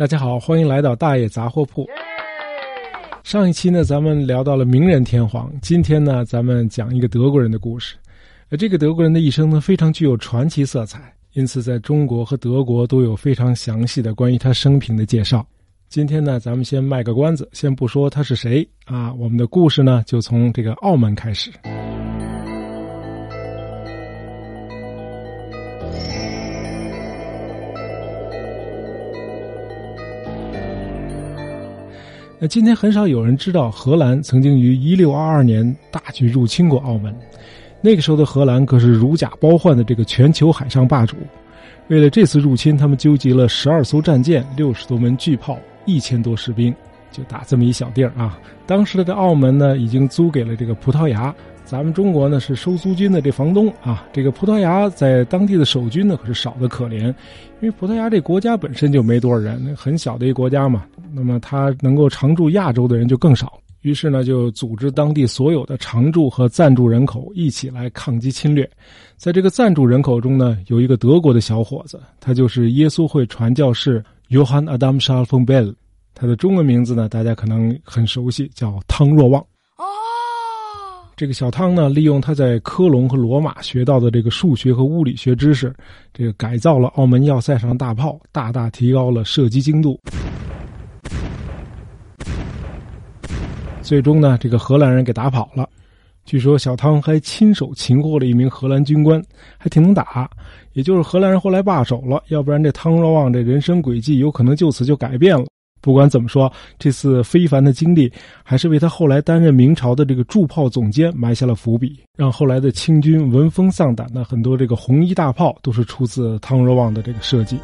大家好，欢迎来到大爷杂货铺。上一期呢，咱们聊到了名人天皇，今天呢，咱们讲一个德国人的故事。而这个德国人的一生呢，非常具有传奇色彩，因此在中国和德国都有非常详细的关于他生平的介绍。今天呢，咱们先卖个关子，先不说他是谁啊，我们的故事呢，就从这个澳门开始。那今天很少有人知道，荷兰曾经于一六二二年大举入侵过澳门。那个时候的荷兰可是如假包换的这个全球海上霸主。为了这次入侵，他们纠集了十二艘战舰、六十多门巨炮、一千多士兵，就打这么一小地儿啊。当时的这澳门呢，已经租给了这个葡萄牙。咱们中国呢是收租金的这房东啊，这个葡萄牙在当地的守军呢可是少得可怜，因为葡萄牙这国家本身就没多少人，很小的一个国家嘛，那么他能够常驻亚洲的人就更少，于是呢就组织当地所有的常驻和暂住人口一起来抗击侵略，在这个暂住人口中呢，有一个德国的小伙子，他就是耶稣会传教士约翰·阿达姆·沙尔冯贝尔，他的中文名字呢大家可能很熟悉，叫汤若望。这个小汤呢，利用他在科隆和罗马学到的这个数学和物理学知识，这个改造了澳门要塞上大炮，大大提高了射击精度。最终呢，这个荷兰人给打跑了。据说小汤还亲手擒获了一名荷兰军官，还挺能打。也就是荷兰人后来罢手了，要不然这汤若望这人生轨迹有可能就此就改变了。不管怎么说，这次非凡的经历还是为他后来担任明朝的这个铸炮总监埋下了伏笔，让后来的清军闻风丧胆的很多这个红衣大炮都是出自汤若望的这个设计。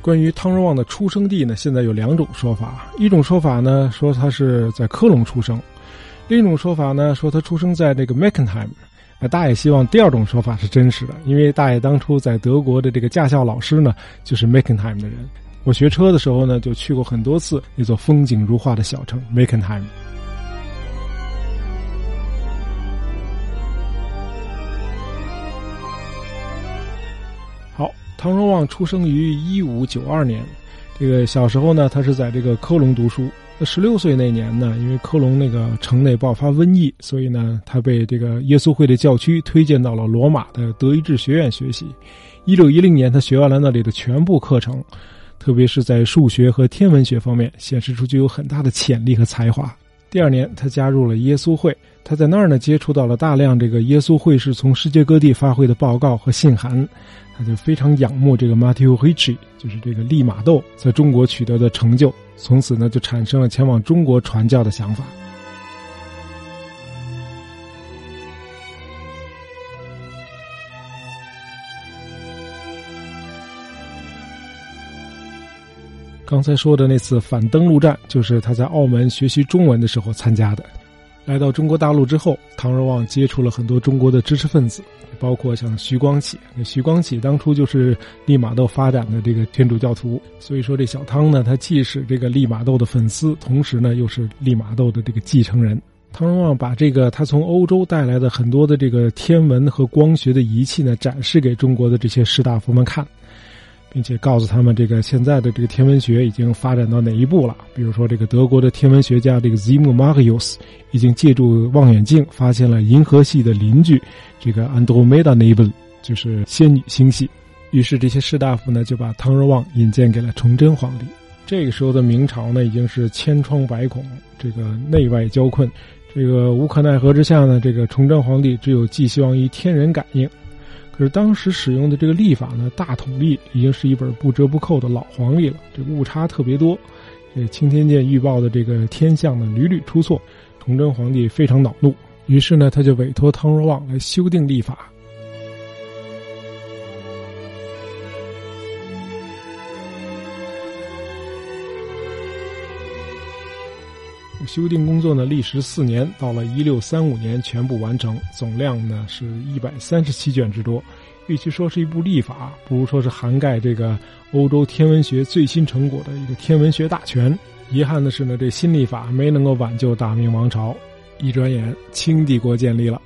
关于汤若望的出生地呢，现在有两种说法，一种说法呢说他是在科隆出生。另一种说法呢，说他出生在这个 Meckenheim，啊，大爷希望第二种说法是真实的，因为大爷当初在德国的这个驾校老师呢，就是 Meckenheim 的人。我学车的时候呢，就去过很多次那座风景如画的小城 Meckenheim。好，汤若望出生于一五九二年，这个小时候呢，他是在这个科隆读书。那十六岁那年呢，因为科隆那个城内爆发瘟疫，所以呢，他被这个耶稣会的教区推荐到了罗马的德意志学院学习。一六一零年，他学完了那里的全部课程，特别是在数学和天文学方面，显示出具有很大的潜力和才华。第二年，他加入了耶稣会，他在那儿呢，接触到了大量这个耶稣会士从世界各地发回的报告和信函。他就非常仰慕这个 Matteo Ricci，就是这个利玛窦在中国取得的成就，从此呢就产生了前往中国传教的想法。刚才说的那次反登陆战，就是他在澳门学习中文的时候参加的。来到中国大陆之后，唐若望接触了很多中国的知识分子。包括像徐光启，徐光启当初就是利玛窦发展的这个天主教徒，所以说这小汤呢，他既是这个利玛窦的粉丝，同时呢又是利玛窦的这个继承人。汤若望把这个他从欧洲带来的很多的这个天文和光学的仪器呢，展示给中国的这些士大夫们看。并且告诉他们，这个现在的这个天文学已经发展到哪一步了？比如说，这个德国的天文学家这个 Zim Marius 已经借助望远镜发现了银河系的邻居，这个 Andromeda Nebula，就是仙女星系。于是，这些士大夫呢就把汤若望引荐给了崇祯皇帝。这个时候的明朝呢已经是千疮百孔，这个内外交困，这个无可奈何之下呢，这个崇祯皇帝只有寄希望于天人感应。就是当时使用的这个历法呢，大统历已经是一本不折不扣的老黄历了，这误差特别多，这钦天监预报的这个天象呢屡屡出错，崇祯皇帝非常恼怒，于是呢他就委托汤若望来修订历法。修订工作呢，历时四年，到了一六三五年全部完成，总量呢是一百三十七卷之多。与其说是一部历法，不如说是涵盖这个欧洲天文学最新成果的一个天文学大全。遗憾的是呢，这新历法没能够挽救大明王朝。一转眼，清帝国建立了。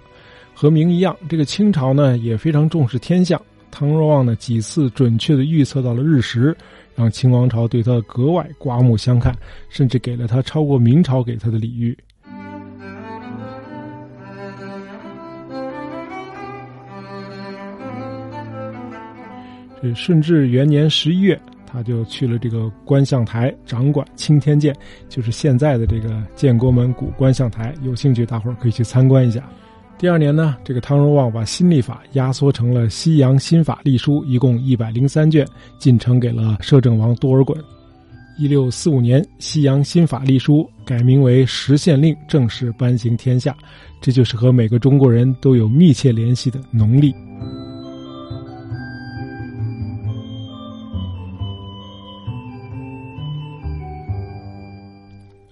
和明一样，这个清朝呢也非常重视天象。汤若望呢几次准确的预测到了日食，让清王朝对他格外刮目相看，甚至给了他超过明朝给他的礼遇。这顺治元年十一月。他就去了这个观象台，掌管青天剑，就是现在的这个建国门古观象台。有兴趣，大伙儿可以去参观一下。第二年呢，这个汤若望把新历法压缩成了《西洋新法历书》，一共一百零三卷，进呈给了摄政王多尔衮。一六四五年，《西洋新法历书》改名为《实宪令》，正式颁行天下。这就是和每个中国人都有密切联系的农历。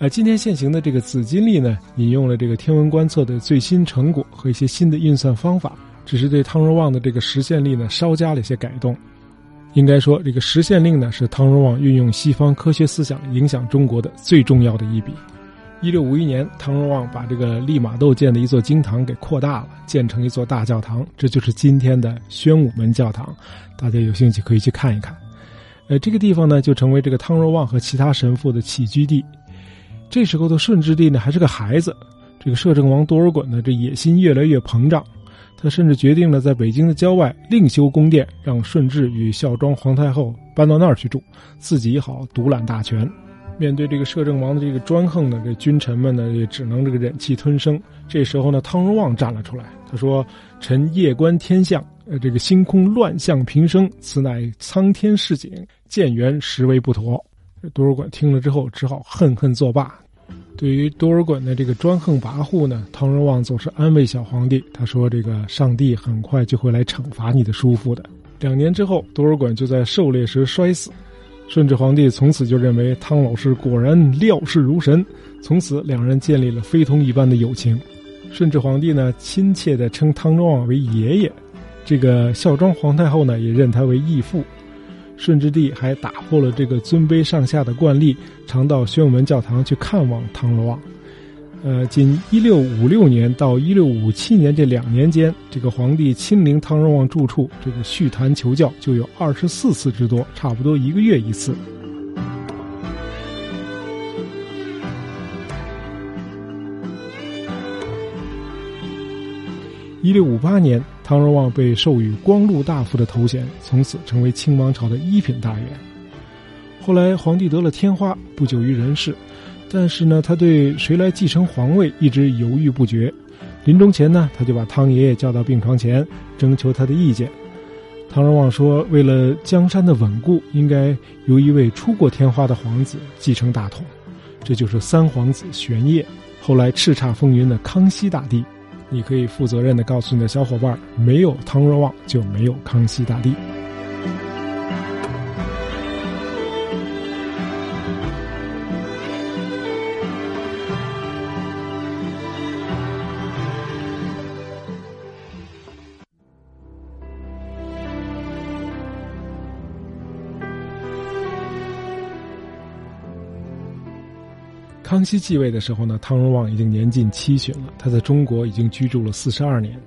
呃，今天现行的这个紫金历呢，引用了这个天文观测的最新成果和一些新的运算方法，只是对汤若望的这个实现历呢稍加了一些改动。应该说，这个实现令呢是汤若望运用西方科学思想影响中国的最重要的一笔。一六五一年，汤若望把这个利玛窦建的一座经堂给扩大了，建成一座大教堂，这就是今天的宣武门教堂。大家有兴趣可以去看一看。呃，这个地方呢就成为这个汤若望和其他神父的起居地。这时候的顺治帝呢还是个孩子，这个摄政王多尔衮呢这野心越来越膨胀，他甚至决定了在北京的郊外另修宫殿，让顺治与孝庄皇太后搬到那儿去住，自己好独揽大权。面对这个摄政王的这个专横呢，这君臣们呢也只能这个忍气吞声。这时候呢，汤若望站了出来，他说：“臣夜观天象，呃，这个星空乱象频生，此乃苍天示警，建元实为不妥。”多尔衮听了之后，只好恨恨作罢。对于多尔衮的这个专横跋扈呢，汤若望总是安慰小皇帝，他说：“这个上帝很快就会来惩罚你的叔父的。”两年之后，多尔衮就在狩猎时摔死。顺治皇帝从此就认为汤老师果然料事如神，从此两人建立了非同一般的友情。顺治皇帝呢，亲切地称汤若望为爷爷，这个孝庄皇太后呢，也认他为义父。顺治帝还打破了这个尊卑上下的惯例，常到宣武门教堂去看望汤若望。呃，仅一六五六年到一六五七年这两年间，这个皇帝亲临汤若望住处，这个叙谈求教就有二十四次之多，差不多一个月一次。一六五八年。汤若望被授予光禄大夫的头衔，从此成为清王朝的一品大员。后来皇帝得了天花，不久于人世，但是呢，他对谁来继承皇位一直犹豫不决。临终前呢，他就把汤爷爷叫到病床前，征求他的意见。汤若望说：“为了江山的稳固，应该由一位出过天花的皇子继承大统，这就是三皇子玄烨，后来叱咤风云的康熙大帝。”你可以负责任的告诉你的小伙伴，没有汤若望就没有康熙大帝。康熙继位的时候呢，汤若望已经年近七旬了。他在中国已经居住了四十二年，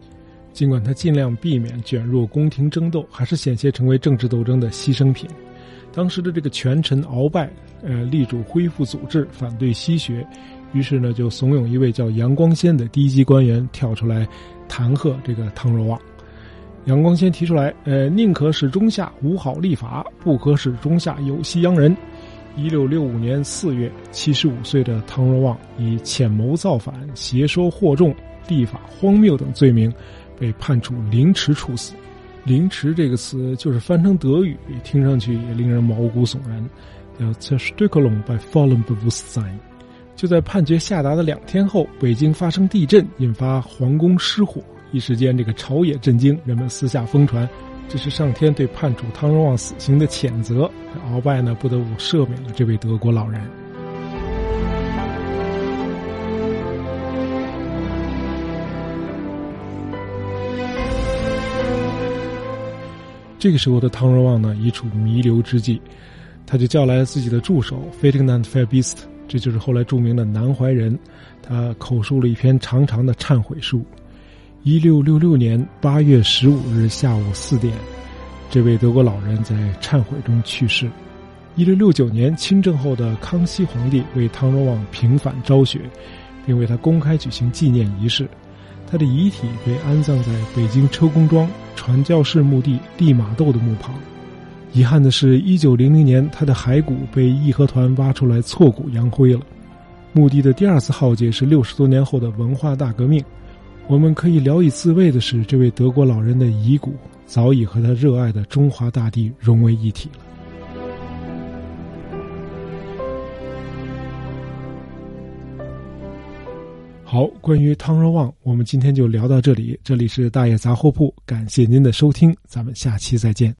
尽管他尽量避免卷入宫廷争斗，还是险些成为政治斗争的牺牲品。当时的这个权臣鳌拜，呃，力主恢复祖制，反对西学，于是呢，就怂恿一位叫杨光先的低级官员跳出来弹劾这个汤若望。杨光先提出来，呃，宁可使中下无好立法，不可使中下有西洋人。一六六五年四月，七十五岁的汤若望以潜谋造反、邪说惑众、立法荒谬等罪名，被判处凌迟处死。凌迟这个词就是翻成德语，听上去也令人毛骨悚然。叫 “zerstückelung bei vollem Bewusstsein”。就在判决下达的两天后，北京发生地震，引发皇宫失火，一时间这个朝野震惊，人们私下疯传。这是上天对判处汤若望死刑的谴责，鳌拜呢不得不赦免了这位德国老人。这个时候的汤若望呢已处弥留之际，他就叫来了自己的助手 Ferdinand f a b i s t 这就是后来著名的南怀仁，他口述了一篇长长的忏悔书。一六六六年八月十五日下午四点，这位德国老人在忏悔中去世。一六六九年亲政后的康熙皇帝为汤若望平反昭雪，并为他公开举行纪念仪式。他的遗体被安葬在北京车公庄传教士墓地利马窦的墓旁。遗憾的是，一九零零年他的骸骨被义和团挖出来挫骨扬灰了。墓地的第二次浩劫是六十多年后的文化大革命。我们可以聊以自慰的是，这位德国老人的遗骨早已和他热爱的中华大地融为一体了。好，关于汤若望，我们今天就聊到这里。这里是大爷杂货铺，感谢您的收听，咱们下期再见。